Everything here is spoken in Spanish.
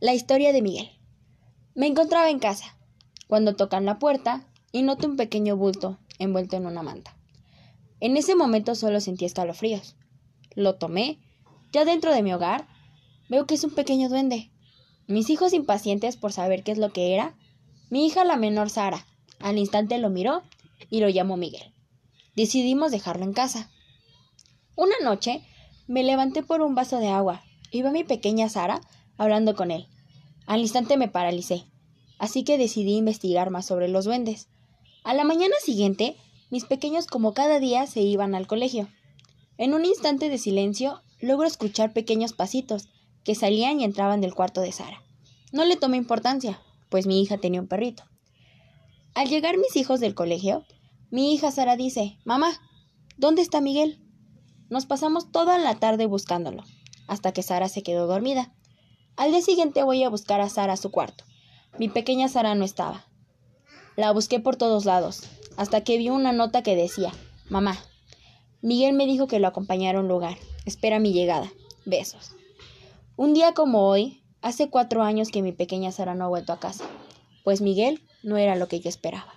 La historia de Miguel. Me encontraba en casa, cuando tocan la puerta y noto un pequeño bulto envuelto en una manta. En ese momento solo sentí escalofríos. Lo tomé. Ya dentro de mi hogar, veo que es un pequeño duende. Mis hijos impacientes por saber qué es lo que era, mi hija la menor Sara, al instante lo miró y lo llamó Miguel. Decidimos dejarlo en casa. Una noche me levanté por un vaso de agua y vi a mi pequeña Sara hablando con él. Al instante me paralicé, así que decidí investigar más sobre los duendes. A la mañana siguiente, mis pequeños como cada día se iban al colegio. En un instante de silencio, logro escuchar pequeños pasitos que salían y entraban del cuarto de Sara. No le tomé importancia, pues mi hija tenía un perrito. Al llegar mis hijos del colegio, mi hija Sara dice, Mamá, ¿dónde está Miguel? Nos pasamos toda la tarde buscándolo, hasta que Sara se quedó dormida. Al día siguiente voy a buscar a Sara a su cuarto. Mi pequeña Sara no estaba. La busqué por todos lados, hasta que vi una nota que decía, Mamá, Miguel me dijo que lo acompañara a un lugar. Espera mi llegada. Besos. Un día como hoy, hace cuatro años que mi pequeña Sara no ha vuelto a casa, pues Miguel no era lo que yo esperaba.